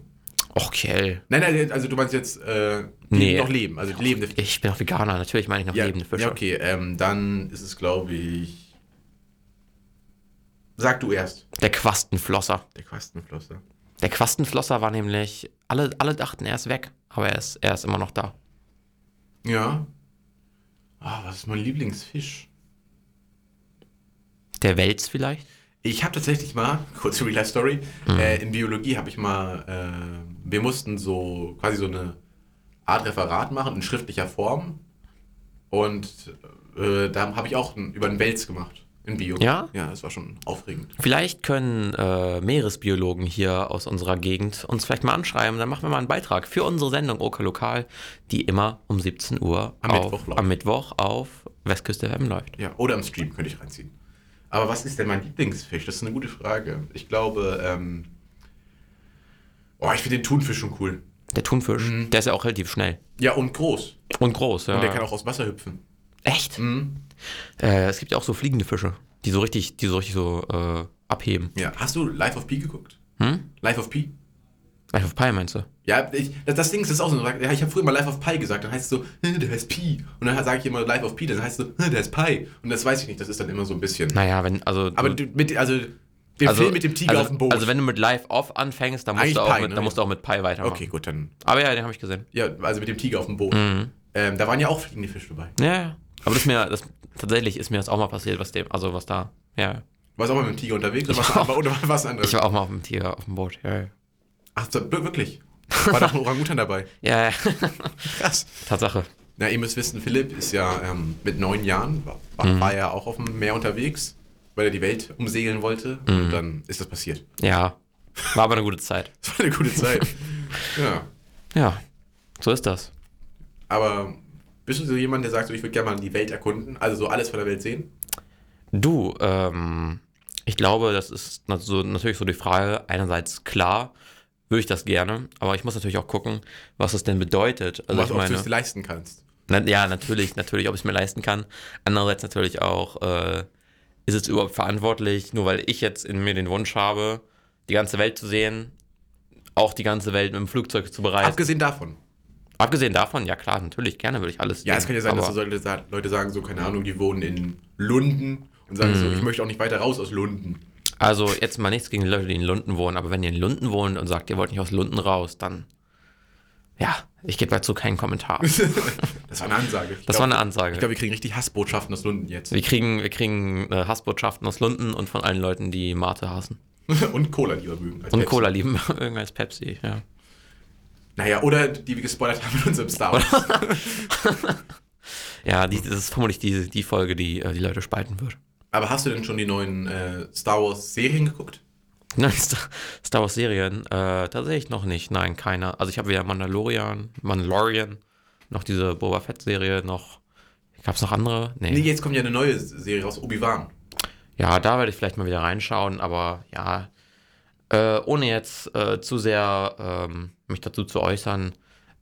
Okay.
Nein, nein, also du meinst jetzt, äh,
Nee.
noch leben, also lebende Fische.
Ich bin auch Veganer, natürlich meine ich noch
Ja,
lebende Fische.
ja, okay, ähm, dann ist es, glaube ich. Sag du erst.
Der Quastenflosser.
Der Quastenflosser.
Der Quastenflosser war nämlich, alle, alle dachten, er ist weg, aber er ist, er ist immer noch da.
Ja. Ah, was ist mein Lieblingsfisch?
Der Wels vielleicht?
Ich habe tatsächlich mal, kurze Real Life Story,
Mhm.
äh, in Biologie habe ich mal, äh, wir mussten so quasi so eine Art Referat machen in schriftlicher Form. Und äh, da habe ich auch über einen Wels gemacht in Bio.
Ja?
Ja, das war schon aufregend.
Vielleicht können äh, Meeresbiologen hier aus unserer Gegend uns vielleicht mal anschreiben, dann machen wir mal einen Beitrag für unsere Sendung Oka Lokal, die immer um 17 Uhr
Am
auf,
Mittwoch läuft.
am Mittwoch auf Westküste FM läuft.
Ja, oder im Stream könnte ich reinziehen. Aber was ist denn mein Lieblingsfisch? Das ist eine gute Frage. Ich glaube, ähm, oh, ich finde den Thunfisch schon cool.
Der Thunfisch,
Mhm.
der ist ja auch relativ schnell
Ja, und groß.
und groß. Ja.
Und der kann auch aus Wasser hüpfen.
Echt?
Mhm.
Äh, es gibt ja auch so fliegende Fische, die so richtig, die so richtig so äh, abheben.
Ja, hast du Life of Pi geguckt?
Hm?
Life of Pi?
Life of Pi meinst du?
Ja, ich, das, das Ding ist das ist auch so. Ja, ich habe früher mal Life of Pi gesagt, dann heißt es so, "Hä, der heißt Pi. Und dann sage ich immer Life of Pi, dann heißt es so, "Hä, der ist Pi. Und das weiß ich nicht, das ist dann immer so ein bisschen.
Naja, wenn, also.
Aber
du,
mit, also, den
also,
Film mit dem Tiger
also,
auf dem Boot.
Also, wenn du mit Live Off anfängst, dann musst,
Eigentlich
du auch,
Pi,
mit,
ne?
dann musst du auch mit Pi weitermachen.
okay, gut, dann.
Aber ja, den habe ich gesehen.
Ja, also mit dem Tiger auf dem Boot.
Mhm.
Ähm, da waren ja auch fliegende Fische dabei.
Ja, ja. Aber das ist mir, das, tatsächlich ist mir das auch mal passiert, was dem, also was da, ja.
Warst du auch mal mit dem Tiger unterwegs oder was, oder was anderes?
Ich war auch mal auf dem Tiger auf dem Boot, ja, ja.
Ach, wirklich? War doch ein Orangutan dabei.
Ja, ja.
Krass.
Tatsache.
Na, ihr müsst wissen, Philipp ist ja ähm, mit neun Jahren, war, war,
Mhm.
war ja auch auf dem Meer unterwegs, weil er die Welt umsegeln wollte.
Mhm.
Und dann ist das passiert.
Ja. War aber eine gute Zeit.
Das war eine gute Zeit. ja.
Ja. So ist das.
Aber bist du so jemand, der sagt, so, ich würde gerne mal die Welt erkunden, also so alles von der Welt sehen?
Du, ähm, ich glaube, das ist so, natürlich so die Frage, einerseits klar, würde ich das gerne, aber ich muss natürlich auch gucken, was es denn bedeutet. Also
was,
ich
ob du
meine,
es leisten kannst.
na, ja, natürlich, natürlich, ob ich es mir leisten kann. Andererseits natürlich auch, äh, ist es überhaupt verantwortlich, nur weil ich jetzt in mir den Wunsch habe, die ganze Welt zu sehen, auch die ganze Welt mit dem Flugzeug zu bereisen.
Abgesehen davon.
Abgesehen davon, ja klar, natürlich, gerne würde ich alles
Ja, es kann ja sein, dass so Leute, sa- Leute sagen, so, keine Ahnung, die wohnen in Lunden und sagen so,
Mhm.
ich möchte auch nicht weiter raus aus Lunden.
Also jetzt mal nichts gegen die Leute, die in Lunden wohnen, aber wenn ihr in Lunden wohnt und sagt, ihr wollt nicht aus Lunden raus, dann ja, ich gebe dazu keinen Kommentar.
Das war eine Ansage. Ich
Das war eine Ansage.
Ich glaube, wir kriegen richtig Hassbotschaften aus Lunden jetzt.
wir kriegen, wir kriegen äh, Hassbotschaften aus Lunden und von allen Leuten, die Mate hassen.
und Cola lieber mögen. als
Und
Pepsi.
Cola lieben irgendwann als Pepsi, ja.
Naja, oder die wir gespoilert haben in unserem Star Wars.
Ja, die, das ist vermutlich die, die Folge, die äh, die Leute spalten wird.
Aber hast du denn schon die neuen äh, Star Wars Serien geguckt?
Nein, Star, Star Wars Serien, äh, tatsächlich noch nicht. Nein, keiner. Also ich habe weder Mandalorian, Mandalorian, noch diese Boba Fett Serie, noch gab es noch andere?
Nee, jetzt kommt ja eine neue Serie raus, Obi-Wan.
Ja, da werde ich vielleicht mal wieder reinschauen, aber ja, äh, ohne jetzt äh, zu sehr ähm, mich dazu zu äußern,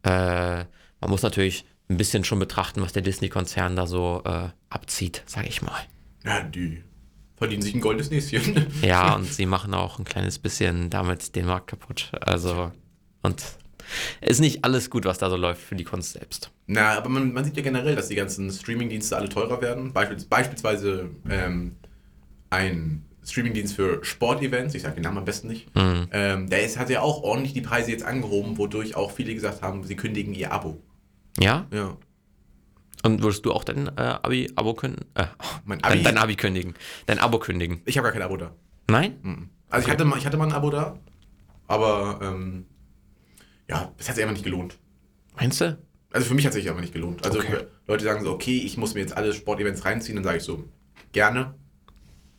äh, man muss natürlich ein bisschen schon betrachten, was der Disney-Konzern da so äh, abzieht, sage ich mal.
Ja, die verdienen sich ein goldenes Näschen.
Ja, und sie machen auch ein kleines bisschen damit den Markt kaputt. Also, und ist nicht alles gut, was da so läuft für die Kunst selbst.
Na, aber man, man sieht ja generell, dass die ganzen Streaming-Dienste alle teurer werden. Beispiels, beispielsweise ähm, ein Streamingdienst für Sportevents, ich sage den Namen am besten nicht,
Mhm.
ähm, der ist, hat ja auch ordentlich die Preise jetzt angehoben, wodurch auch viele gesagt haben, sie kündigen ihr Abo.
Ja?
Ja.
Und würdest du auch dein äh, Abi, Abo kündigen? Äh,
Mein
dein,
Abi,
dein Abi kündigen. Dein Abo kündigen.
ich habe gar kein Abo da.
Nein?
Also ich, hatte mal, ich hatte mal ein Abo da, aber ähm, ja, es hat sich einfach nicht gelohnt.
Meinst du?
Also für mich hat es sich einfach nicht gelohnt. Also
Okay.
Leute sagen so, okay, ich muss mir jetzt alle Sportevents reinziehen, dann sage ich so, gerne,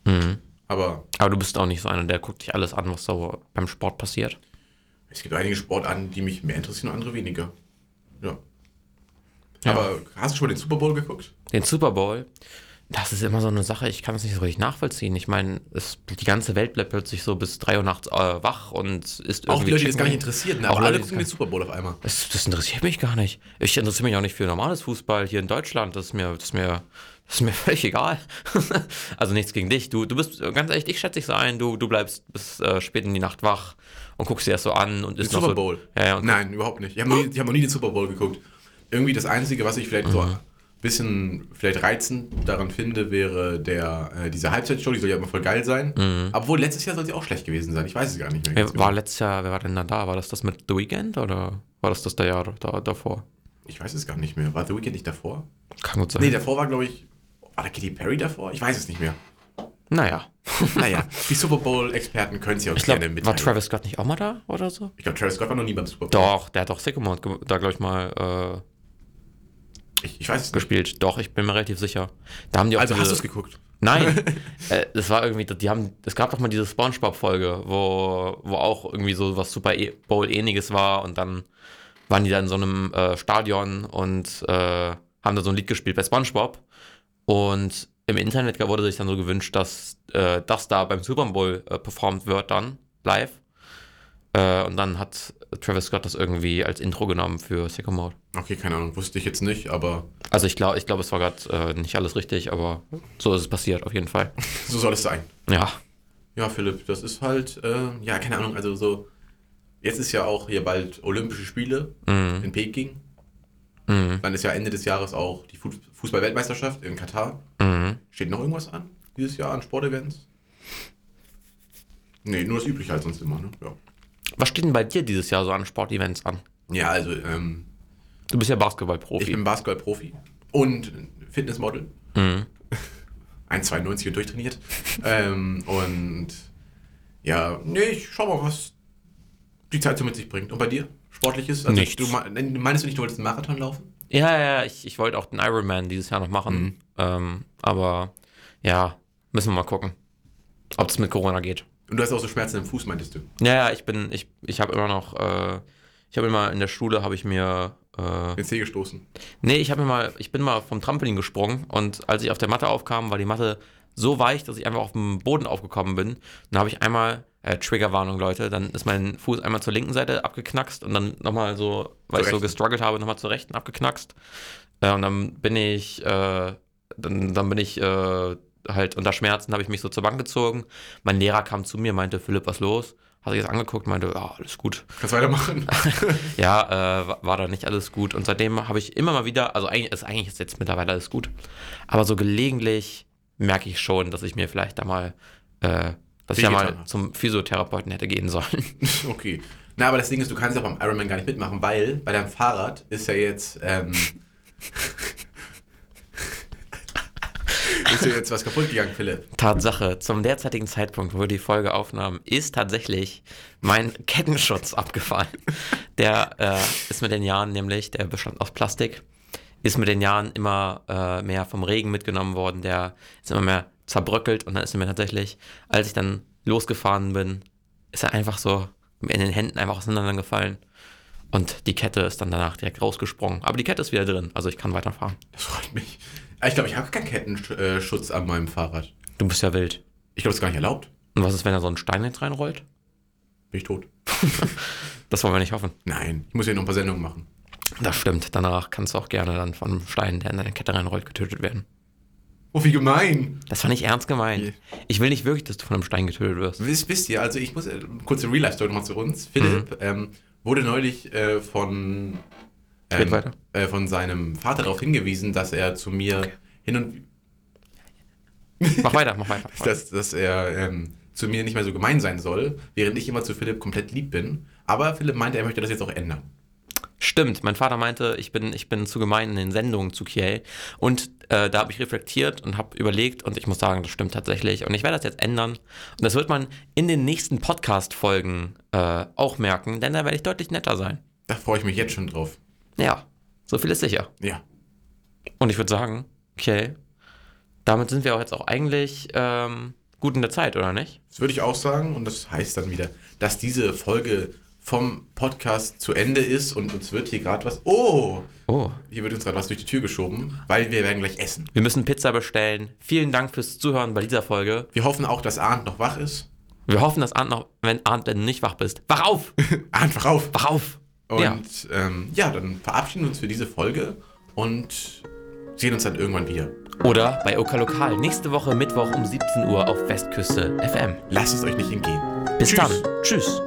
Mhm.
aber
Aber du bist auch nicht so einer, der guckt sich alles an, was so beim Sport passiert.
es gibt einige Sportarten, die mich mehr interessieren und andere weniger. Ja.
Ja.
Aber hast du schon mal den Super Bowl geguckt?
Den Super Bowl, das ist immer so eine Sache, ich kann es nicht so richtig nachvollziehen. Ich meine, die ganze Welt bleibt plötzlich so bis 3 Uhr nachts äh, wach und ist
Auch die
irgendwie
Leute, die gar nicht interessiert, ne?
Auch
aber alle gucken den Super Bowl auf einmal.
Das, das interessiert mich gar nicht. Ich interessiere mich auch nicht für normales Fußball hier in Deutschland. Das ist mir, das ist mir, das ist mir völlig egal. also nichts gegen dich. Du, du bist ganz ehrlich, ich schätze dich so ein. Du, du bleibst bis äh, spät in die Nacht wach und guckst dir das so an und
Den
ist noch
Super
so,
Bowl?
Ja, ja, und
Nein, überhaupt nicht. Ich habe noch, nie- ich hab noch nie den Super Bowl geguckt. Irgendwie das Einzige, was ich vielleicht so
Mhm.
ein bisschen vielleicht reizend daran finde, wäre der, äh, diese Halbzeitshow, die soll ja immer voll geil sein. Obwohl letztes Jahr soll sie auch schlecht gewesen sein. Ich weiß es gar nicht mehr.
Mhm. Wer war
genau.
letztes Jahr, wer war denn da da? War das das mit The Weeknd oder war das das der Jahr da, davor?
Ich weiß es gar nicht mehr. War The Weeknd nicht davor?
Kann gut sein.
Nee, davor war, glaube ich. War da Katy Perry davor? Ich weiß es nicht mehr.
naja.
Naja, die Super Bowl-Experten können es ja uns
Ich glaube,
gerne
war
mitteilen.
Travis Scott nicht auch mal da oder so?
ich glaube, Travis Scott war noch nie beim Super Bowl.
Doch, der hat doch Sycamore da, glaube ich, mal
Ich, ich weiß es
äh,
nicht.
gespielt. Doch, ich bin mir relativ sicher. Da haben die auch
Also
diese,
hast du es geguckt?
Nein, äh, das war irgendwie, die haben, es gab doch mal diese Spongebob-Folge, wo, wo auch irgendwie so was Super E- Bowl-ähnliches war und dann waren die da in so einem äh, Stadion und äh, haben da so ein Lied gespielt bei Spongebob und im Internet wurde sich dann so gewünscht, dass äh, das da beim Super Bowl äh, performt wird dann live äh, und dann hat Travis Scott das irgendwie als Intro genommen für Sycamore.
Okay, keine Ahnung, wusste ich jetzt nicht, aber
Also ich glaube, ich glaube, es war gerade äh, nicht alles richtig, aber so ist es passiert auf jeden Fall.
so soll es sein.
Ja.
Ja, Philipp, das ist halt, äh, ja, keine Ahnung, also so, jetzt ist ja auch hier bald Olympische Spiele
Mhm.
in Peking.
Mhm.
Dann ist ja Ende des Jahres auch die Fu- Fußball-Weltmeisterschaft in Katar.
Mhm.
Steht noch irgendwas an dieses Jahr an Sportevents? Nee, nur das Übliche halt sonst immer, ne? Ja.
Was steht denn bei dir dieses Jahr so an Sportevents an?
Ja, also, ähm,
Du bist ja Basketballprofi.
ich bin Basketball-Profi und Fitnessmodel.
Mhm.
1,92 und durchtrainiert. ähm, und ja, nee, ich schau mal, was die Zeit so mit sich bringt. Und bei dir? Sportliches? Also
Nichts.
Du, me- meinst du nicht, du wolltest einen Marathon laufen?
Ja, ja, ja, ich, ich wollte auch den Ironman dieses Jahr noch machen.
Mhm.
Ähm, aber ja, müssen wir mal gucken, ob es mit Corona geht.
Und du hast auch so Schmerzen im Fuß, meintest du?
Ja, ja, ich bin, ich, ich habe immer noch, äh, ich habe immer in der Schule, habe ich mir, äh,
Den Zeh gestoßen.
nee, ich habe mir mal, ich bin mal vom Trampolin gesprungen und als ich auf der Matte aufkam, war die Matte so weich, dass ich einfach auf dem Boden aufgekommen bin. Dann habe ich einmal, äh, Triggerwarnung, Leute, dann ist mein Fuß einmal zur linken Seite abgeknackst und dann nochmal so, weil ich so
rechten.
gestruggelt habe, nochmal zur rechten abgeknackst. Äh, und dann bin ich, äh, dann, dann bin ich äh, halt unter Schmerzen, habe ich mich so zur Bank gezogen. Mein Lehrer kam zu mir, meinte, Philipp, was los? Hat sich das angeguckt, meinte, ja, alles gut.
Kannst weitermachen?
Ja, äh, war, da nicht alles gut. Und seitdem habe ich immer mal wieder, also eigentlich ist, eigentlich ist jetzt mittlerweile alles gut, aber so gelegentlich merke ich schon, dass ich mir vielleicht da mal, äh, dass ich ja mal zum Physiotherapeuten hätte gehen sollen.
okay. Na, aber das Ding ist, du kannst ja beim Ironman gar nicht mitmachen, weil bei deinem Fahrrad ist ja jetzt, ähm, ist ja jetzt was kaputt gegangen, Philipp.
Tatsache, zum derzeitigen Zeitpunkt, wo wir die Folge aufnahmen, ist tatsächlich mein Kettenschutz abgefallen. Der äh, ist mit den Jahren nämlich, der bestand aus Plastik, ist mit den Jahren immer äh, mehr vom Regen mitgenommen worden. Der ist immer mehr zerbröckelt und dann ist er mir tatsächlich, als ich dann losgefahren bin, ist er einfach so in den Händen einfach auseinandergefallen. Und die Kette ist dann danach direkt rausgesprungen. Aber die Kette ist wieder drin, also ich kann weiterfahren.
Das freut mich. Ah, Ich glaube, ich habe keinen Kettenschutz an meinem Fahrrad.
Du bist ja wild.
Ich glaube, das ist gar nicht erlaubt.
Und was ist, wenn da so ein Stein jetzt reinrollt?
Bin ich tot.
Das wollen wir nicht hoffen.
Nein, ich muss ja noch ein paar Sendungen machen.
Das stimmt. Danach kannst du auch gerne dann von einem Stein, der in deine Kette reinrollt, getötet werden.
Oh, wie gemein.
Das war nicht ernst gemeint. Ich will nicht wirklich, dass du von einem Stein getötet wirst.
Wisst, wisst ihr, also ich muss äh, kurze Real-Life-Story nochmal zu uns. Philipp ähm, wurde neulich äh, von, ähm, äh, von seinem Vater darauf hingewiesen, dass er zu mir
Okay.
hin und
Mach weiter, mach weiter. Mach weiter.
dass, dass er ähm, zu mir nicht mehr so gemein sein soll, während ich immer zu Philipp komplett lieb bin. Aber Philipp meinte, er möchte das jetzt auch ändern.
Stimmt, mein Vater meinte, ich bin, ich bin zu gemein in den Sendungen zu Kiel. Und äh, da habe ich reflektiert und habe überlegt und ich muss sagen, das stimmt tatsächlich. Und ich werde das jetzt ändern. Und das wird man in den nächsten Podcast-Folgen äh, auch merken, denn da werde ich deutlich netter sein.
Da freue ich mich jetzt schon drauf.
Ja, so viel ist sicher.
Ja.
Und ich würde sagen, okay, damit sind wir auch jetzt auch eigentlich ähm, gut in der Zeit, oder nicht?
Das würde ich auch sagen. Und das heißt dann wieder, dass diese Folge vom Podcast zu Ende ist und uns wird hier gerade was. Oh!
Oh.
Hier wird uns gerade was durch die Tür geschoben, weil wir werden gleich essen.
Wir müssen Pizza bestellen. Vielen Dank fürs Zuhören bei dieser Folge.
Wir hoffen auch, dass Arndt noch wach ist.
Wir hoffen, dass Arndt noch, wenn Arndt denn nicht wach bist, wach auf!
Arndt, wach auf!
Wach auf!
Und
Ja.
ähm, ja, dann verabschieden wir uns für diese Folge und sehen uns dann irgendwann wieder.
Oder bei Oka Lokal nächste Woche Mittwoch um 17 Uhr auf Westküste FM.
Lasst es euch nicht entgehen.
Bis
Tschüss.
dann. Tschüss.